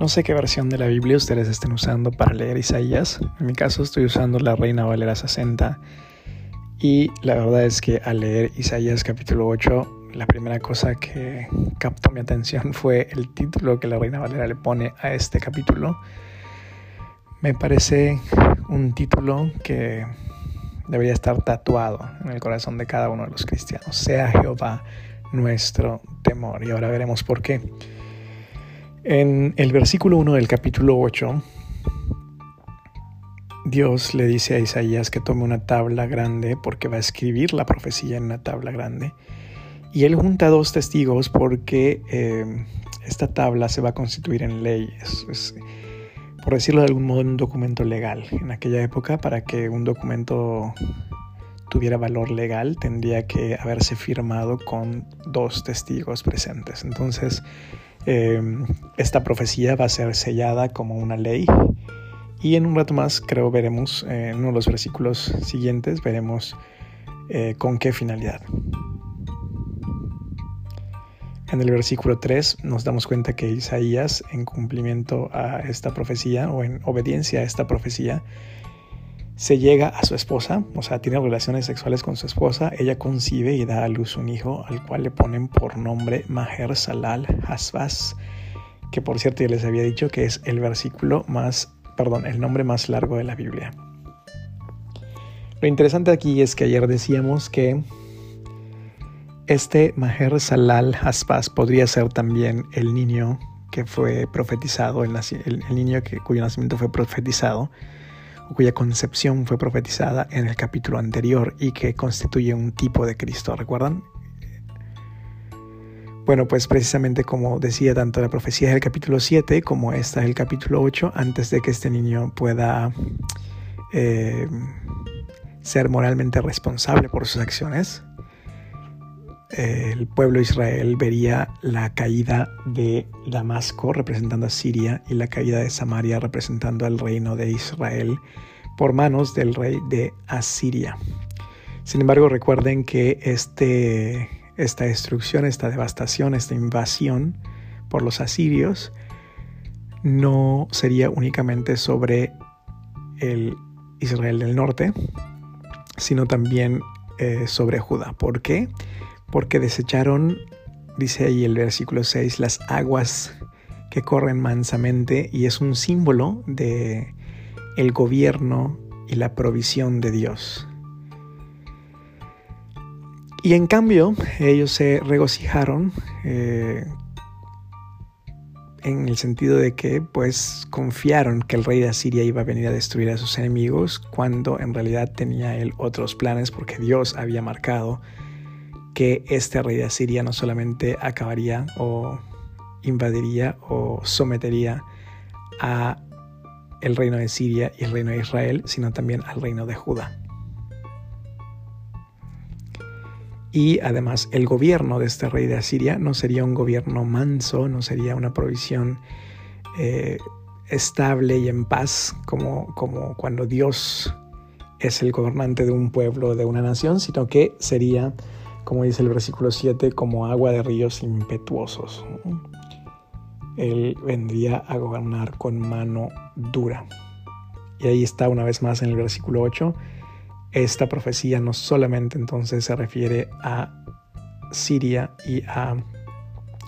No sé qué versión de la Biblia ustedes estén usando para leer Isaías. En mi caso estoy usando la Reina Valera 60. Y la verdad es que al leer Isaías capítulo 8, la primera cosa que captó mi atención fue el título que la Reina Valera le pone a este capítulo. Me parece un título que debería estar tatuado en el corazón de cada uno de los cristianos. Sea Jehová nuestro temor. Y ahora veremos por qué. En el versículo 1 del capítulo 8, Dios le dice a Isaías que tome una tabla grande porque va a escribir la profecía en una tabla grande. Y él junta dos testigos porque eh, esta tabla se va a constituir en ley. Es, por decirlo de algún modo, un documento legal. En aquella época, para que un documento tuviera valor legal, tendría que haberse firmado con dos testigos presentes. Entonces, Em, esta profecía va a ser sellada como una ley y en un rato más creo veremos, eh, en uno de los versículos siguientes, veremos eh, con qué finalidad. En el versículo 3 nos damos cuenta que Isaías, en cumplimiento a esta profecía o en obediencia a esta profecía, se llega a su esposa, o sea, tiene relaciones sexuales con su esposa, ella concibe y da a luz un hijo al cual le ponen por nombre Maher Salal Hasbaz, que por cierto ya les había dicho que es el versículo más, perdón, el nombre más largo de la Biblia. Lo interesante aquí es que ayer decíamos que este Maher Salal Hasbaz podría ser también el niño que fue profetizado, el, niño que, cuyo nacimiento fue profetizado cuya concepción fue profetizada en el capítulo anterior y que constituye un tipo de Cristo, ¿recuerdan? Bueno, pues precisamente como decía tanto la profecía del capítulo 7 como esta del capítulo 8, antes de que este niño pueda eh, ser moralmente responsable por sus acciones, el pueblo de Israel vería la caída de Damasco representando a Siria y la caída de Samaria representando al reino de Israel por manos del rey de Asiria. Sin embargo, recuerden que este, esta destrucción, esta devastación, esta invasión por los asirios no sería únicamente sobre el Israel del norte, sino también eh, sobre Judá. ¿Por qué? Porque desecharon, dice ahí el versículo 6, las aguas que corren mansamente y es un símbolo de el gobierno y la provisión de Dios. Y en cambio, ellos se regocijaron eh, en el sentido de que pues confiaron que el rey de Asiria iba a venir a destruir a sus enemigos cuando en realidad tenía él otros planes porque Dios había marcado que este rey de Asiria no solamente acabaría o invadiría o sometería a el reino de Siria y el reino de Israel, sino también al reino de Judá. Y además el gobierno de este rey de Asiria no sería un gobierno manso, no sería una provisión eh, estable y en paz como, como cuando Dios es el gobernante de un pueblo, de una nación, sino que sería como dice el versículo 7, como agua de ríos impetuosos. Él vendría a gobernar con mano dura. Y ahí está una vez más en el versículo 8. Esta profecía no solamente entonces se refiere a Siria y a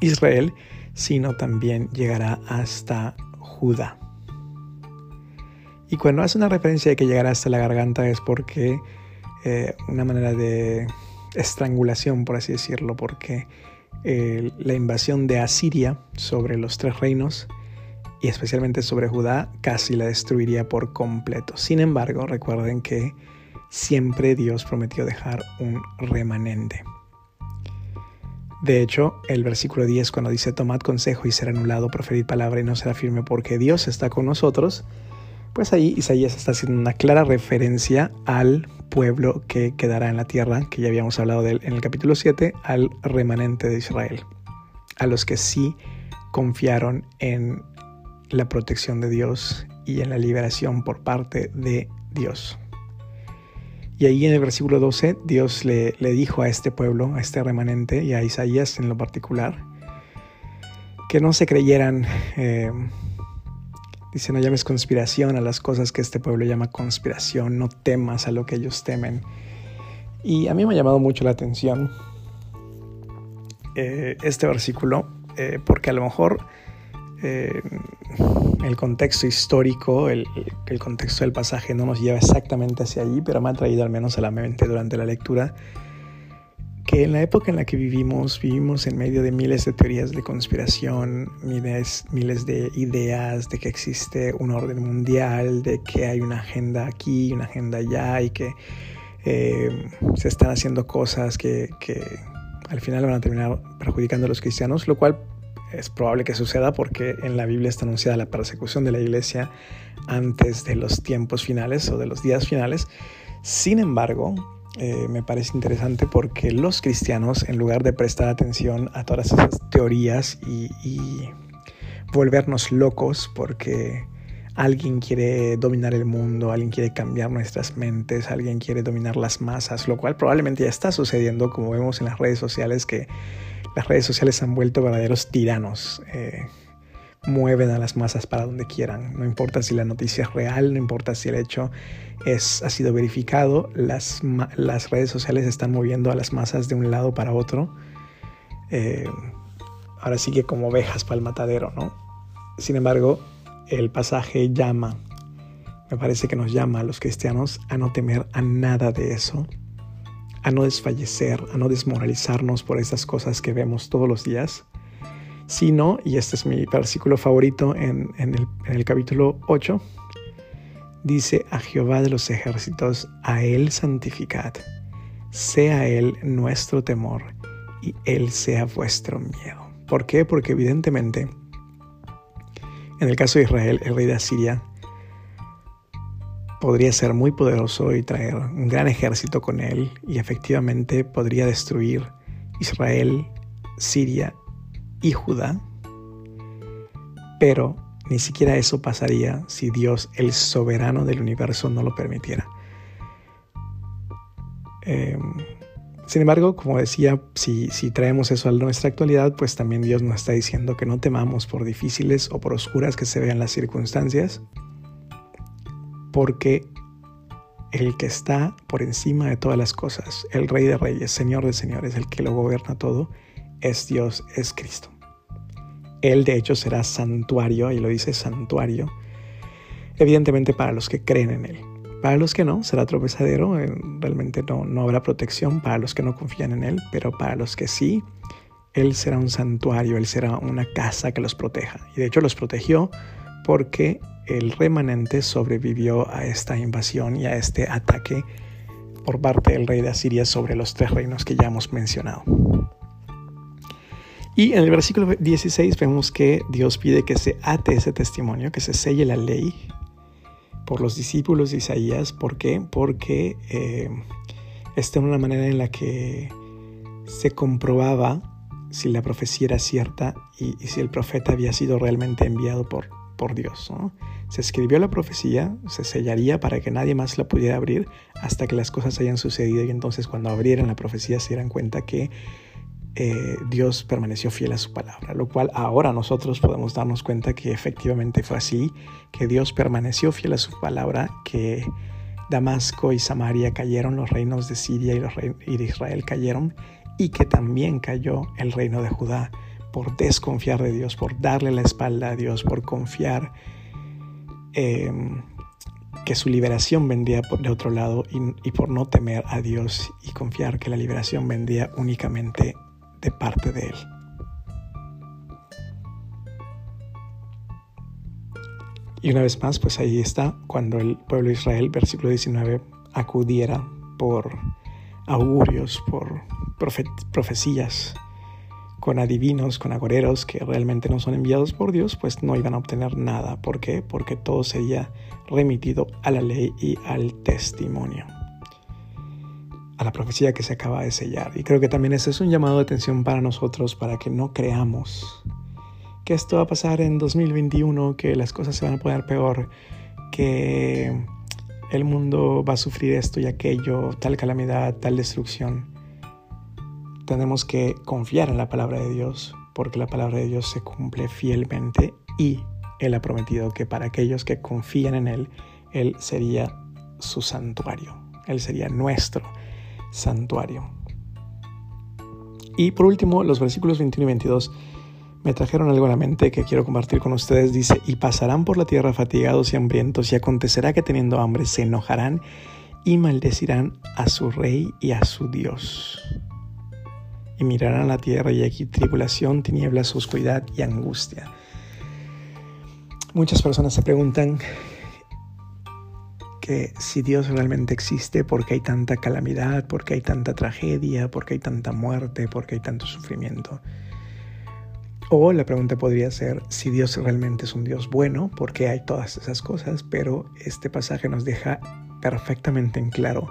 Israel, sino también llegará hasta Judá. Y cuando hace una referencia de que llegará hasta la garganta es porque eh, una manera de estrangulación, por así decirlo, porque eh, la invasión de Asiria sobre los tres reinos y especialmente sobre Judá casi la destruiría por completo. Sin embargo, recuerden que siempre Dios prometió dejar un remanente. De hecho, el versículo 10 cuando dice tomad consejo y será anulado, proferid palabra y no será firme porque Dios está con nosotros, pues ahí Isaías está haciendo una clara referencia al pueblo que quedará en la tierra, que ya habíamos hablado de él en el capítulo 7, al remanente de Israel, a los que sí confiaron en la protección de Dios y en la liberación por parte de Dios. Y ahí en el versículo 12 Dios le, le dijo a este pueblo, a este remanente y a Isaías en lo particular, que no se creyeran... Eh, Dice, no llames conspiración a las cosas que este pueblo llama conspiración, no temas a lo que ellos temen. Y a mí me ha llamado mucho la atención eh, este versículo, eh, porque a lo mejor eh, el contexto histórico, el, el, contexto del pasaje no nos lleva exactamente hacia allí, pero me ha traído al menos a la mente durante la lectura en la época en la que vivimos, vivimos en medio de miles de teorías de conspiración, miles, miles de ideas de que existe un orden mundial, de que hay una agenda aquí, una agenda allá y que eh, se están haciendo cosas que, que al final van a terminar perjudicando a los cristianos, lo cual es probable que suceda porque en la Biblia está anunciada la persecución de la iglesia antes de los tiempos finales o de los días finales. Sin embargo, eh, me parece interesante porque los cristianos, en lugar de prestar atención a todas esas teorías y, volvernos locos porque alguien quiere dominar el mundo, alguien quiere cambiar nuestras mentes, alguien quiere dominar las masas, lo cual probablemente ya está sucediendo, como vemos en las redes sociales, que las redes sociales han vuelto verdaderos tiranos. Eh, mueven a las masas para donde quieran. No importa si la noticia es real, no importa si el hecho es, ha sido verificado, las, las redes sociales están moviendo a las masas de un lado para otro. Eh, ahora sigue como ovejas para el matadero, ¿no? Sin embargo, el pasaje llama, me parece que nos llama a los cristianos a no temer a nada de eso, a no desfallecer, a no desmoralizarnos por esas cosas que vemos todos los días, sino, y este es mi versículo favorito en, el, capítulo 8, dice a Jehová de los ejércitos, a Él santificad, sea Él nuestro temor y Él sea vuestro miedo. ¿Por qué? Porque evidentemente, en el caso de Israel, el rey de Asiria podría ser muy poderoso y traer un gran ejército con él y efectivamente podría destruir Israel, Siria y Judá, pero ni siquiera eso pasaría si Dios, el soberano del universo, no lo permitiera. Em, sin embargo, como decía, si, si, traemos eso a nuestra actualidad, pues también Dios nos está diciendo que no temamos por difíciles o por oscuras que se vean las circunstancias, porque el que está por encima de todas las cosas, el Rey de Reyes, Señor de Señores, el que lo gobierna todo, es Dios, es Cristo. Él de hecho será santuario, y lo dice santuario, evidentemente para los que creen en Él. Para los que no, será tropezadero, eh, realmente no, no habrá protección para los que no confían en Él, pero para los que sí, Él será un santuario, Él será una casa que los proteja. Y de hecho los protegió porque el remanente sobrevivió a esta invasión y a este ataque por parte del rey de Asiria sobre los tres reinos que ya hemos mencionado. Y en el versículo 16 vemos que Dios pide que se ate ese testimonio, que se selle la ley por los discípulos de Isaías. ¿Por qué? Porque eh, esta era una manera en la que se comprobaba si la profecía era cierta y, si el profeta había sido realmente enviado por, por Dios. Se escribió la profecía, se sellaría para que nadie más la pudiera abrir hasta que las cosas hayan sucedido y entonces cuando abrieran la profecía se dieran cuenta que eh, Dios permaneció fiel a su palabra, lo cual ahora nosotros podemos darnos cuenta que efectivamente fue así, que Dios permaneció fiel a su palabra, que Damasco y Samaria cayeron, los reinos de Siria y, de Israel cayeron, y que también cayó el reino de Judá por desconfiar de Dios, por darle la espalda a Dios, por confiar em, que su liberación vendría de otro lado y, y, por no temer a Dios y confiar que la liberación vendría únicamente de parte de Él. Y una vez más, pues ahí está, cuando el pueblo de Israel, versículo 19, acudiera por augurios, por profecías, con adivinos, con agoreros que realmente no son enviados por Dios, pues no iban a obtener nada. ¿Por qué? Porque todo sería remitido a la ley y al testimonio a la profecía que se acaba de sellar. Y creo que también ese es un llamado de atención para nosotros, para que no creamos que esto va a pasar en 2021, que las cosas se van a poner peor, que el mundo va a sufrir esto y aquello, tal calamidad, tal destrucción. Tenemos que confiar en la palabra de Dios, porque la palabra de Dios se cumple fielmente y Él ha prometido que para aquellos que confían en Él, Él sería su santuario, Él sería nuestro santuario. Y por último, los versículos 21 y 22 me trajeron algo a la mente que quiero compartir con ustedes. Dice, y pasarán por la tierra fatigados y hambrientos, y acontecerá que teniendo hambre se enojarán y maldecirán a su rey y a su Dios. Y mirarán la tierra y aquí tribulación, tinieblas, oscuridad y angustia. Muchas personas se preguntan que si Dios realmente existe, por qué hay tanta calamidad, por qué hay tanta tragedia, por qué hay tanta muerte, por qué hay tanto sufrimiento. O la pregunta podría ser si Dios realmente es un Dios bueno, por qué hay todas esas cosas, pero este pasaje nos deja perfectamente en claro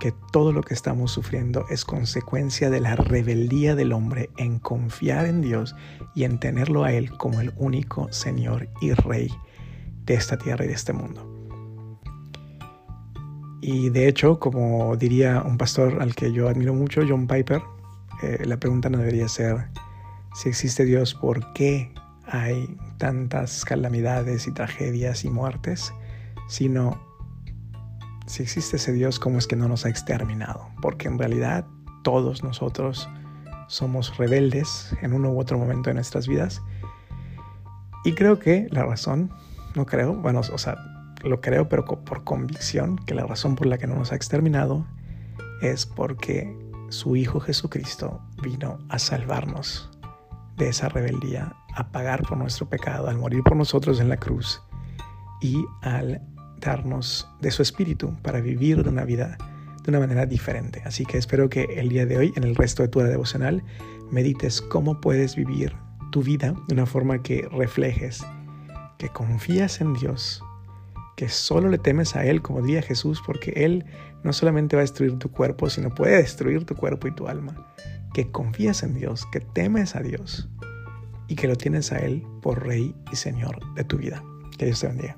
que todo lo que estamos sufriendo es consecuencia de la rebeldía del hombre en confiar en Dios y en tenerlo a Él como el único Señor y Rey de esta tierra y de este mundo. Y de hecho, como diría un pastor al que yo admiro mucho, John Piper, eh, la pregunta no debería ser si existe Dios, ¿por qué hay tantas calamidades y tragedias y muertes? Sino si existe ese Dios, ¿cómo es que no nos ha exterminado? Porque en realidad todos nosotros somos rebeldes en uno u otro momento de nuestras vidas. Y creo que la razón, no creo, bueno, o sea, lo creo, pero por convicción, que la razón por la que no nos ha exterminado es porque su Hijo Jesucristo vino a salvarnos de esa rebeldía, a pagar por nuestro pecado, al morir por nosotros en la cruz y al darnos de su espíritu para vivir de una vida de una manera diferente. Así que espero que el día de hoy, en el resto de tu hora devocional, medites cómo puedes vivir tu vida de una forma que reflejes que confías en Dios, que solo le temes a Él, como diría Jesús, porque Él no solamente va a destruir tu cuerpo, sino puede destruir tu cuerpo y tu alma. Que confías en Dios, que temes a Dios y que lo tienes a Él por Rey y Señor de tu vida. Que Dios te bendiga.